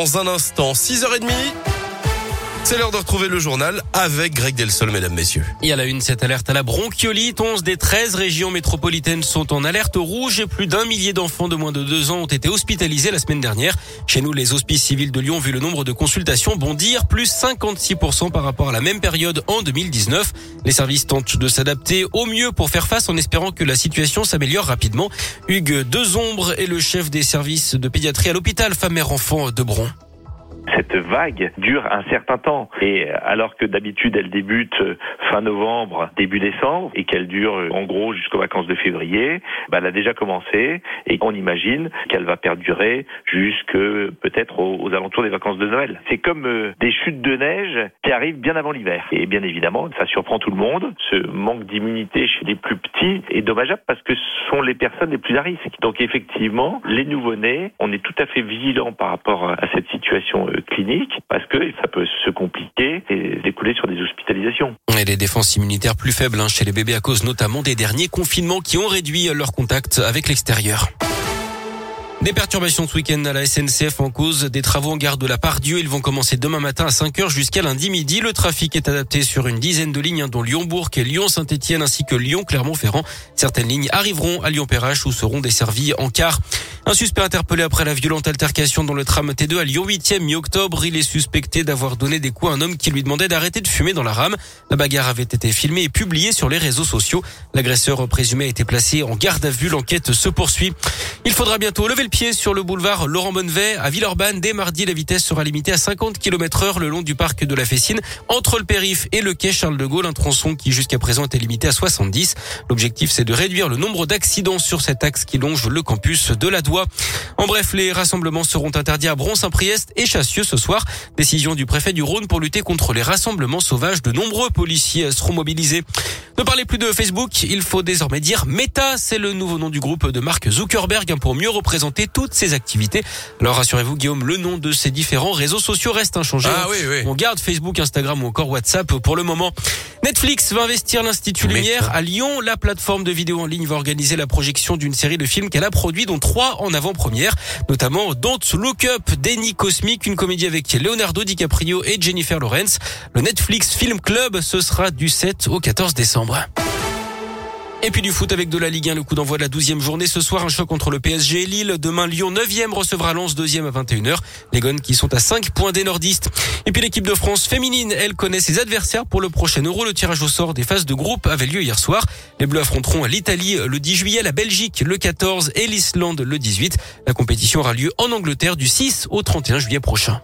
Dans un instant, 6h30. C'est l'heure de retrouver le journal avec Greg Delsol, mesdames, messieurs. Il y a la une, cette alerte à la bronchiolite. 11 des 13 régions métropolitaines sont en alerte rouge et plus d'un millier d'enfants de moins de deux ans ont été hospitalisés la semaine dernière. Chez nous, les hospices civils de Lyon vu le nombre de consultations bondir plus 56% par rapport à la même période en 2019. Les services tentent de s'adapter au mieux pour faire face en espérant que la situation s'améliore rapidement. Hugues Dezombre est le chef des services de pédiatrie à l'hôpital femme-mère-enfant de Bron cette vague dure un certain temps. Et alors que d'habitude elle débute fin novembre, début décembre, et qu'elle dure en gros jusqu'aux vacances de février, bah, elle a déjà commencé et on imagine qu'elle va perdurer jusque peut-être aux, alentours des vacances de Noël. C'est comme euh, des chutes de neige qui arrivent bien avant l'hiver. Et bien évidemment, ça surprend tout le monde. Ce manque d'immunité chez les plus petits est dommageable parce que ce sont les personnes les plus à risque. Donc effectivement, les nouveau-nés, on est tout à fait vigilant par rapport à cette situation euh, clinique parce que ça peut se compliquer et découler sur des hospitalisations. Et les défenses immunitaires plus faibles hein, chez les bébés à cause notamment des derniers confinements qui ont réduit leur contact avec l'extérieur. Des perturbations ce week-end à la SNCF en cause des travaux en gare de la Pardieu. Ils vont commencer demain matin à 5h jusqu'à lundi midi. Le trafic est adapté sur une dizaine de lignes, hein, dont Lyon-Bourg et Lyon-Saint-Etienne ainsi que Lyon-Clermont-Ferrand. Certaines lignes arriveront à Lyon-Perrache où seront desservies en car. Un suspect interpellé après la violente altercation dans le tram T2 à Lyon 8e mi-octobre. Il est suspecté d'avoir donné des coups à un homme qui lui demandait d'arrêter de fumer dans la rame. La bagarre avait été filmée et publiée sur les réseaux sociaux. L'agresseur présumé a été placé en garde à vue. L'enquête se poursuit. Il faudra bientôt lever le pied sur le boulevard Laurent Bonnevet à Villeurbanne. Dès mardi, la vitesse sera limitée à 50 km heure le long du parc de la Fessine entre le périph et le quai Charles de Gaulle, un tronçon qui jusqu'à présent était limité à 70. L'objectif, c'est de réduire le nombre d'accidents sur cet axe qui longe le campus de la En bref, les rassemblements seront interdits à Bron-Saint-Priest et Chassieux ce soir. Décision du préfet du Rhône pour lutter contre les rassemblements sauvages. De nombreux policiers seront mobilisés. Ne parlez plus de Facebook, il faut désormais dire Meta, c'est le nouveau nom du groupe de Mark Zuckerberg pour mieux représenter toutes ses activités. Alors rassurez-vous Guillaume, le nom de ces différents réseaux sociaux reste inchangé. Ah oui, oui. On garde Facebook, Instagram ou encore WhatsApp pour le moment. Netflix va investir l'Institut Lumière à Lyon. La plateforme de vidéo en ligne va organiser la projection d'une série de films qu'elle a produits, dont trois en avant-première, notamment Don't Look Up, Déni Cosmique, une comédie avec Leonardo DiCaprio et Jennifer Lawrence. Le Netflix Film Club, ce sera du 7 au 14 décembre. Et puis du foot avec de la Ligue 1, le coup d'envoi de la 12e journée. Ce soir, un choc entre le PSG et Lille. Demain, Lyon 9e recevra Lens 2e à 21h. Les Gones qui sont à 5 points des nordistes. Et puis l'équipe de France féminine, elle connaît ses adversaires pour le prochain Euro. Le tirage au sort des phases de groupe avait lieu hier soir. Les Bleus affronteront l'Italie le 10 juillet, la Belgique le 14 et l'Islande le 18. La compétition aura lieu en Angleterre du 6 au 31 juillet prochain.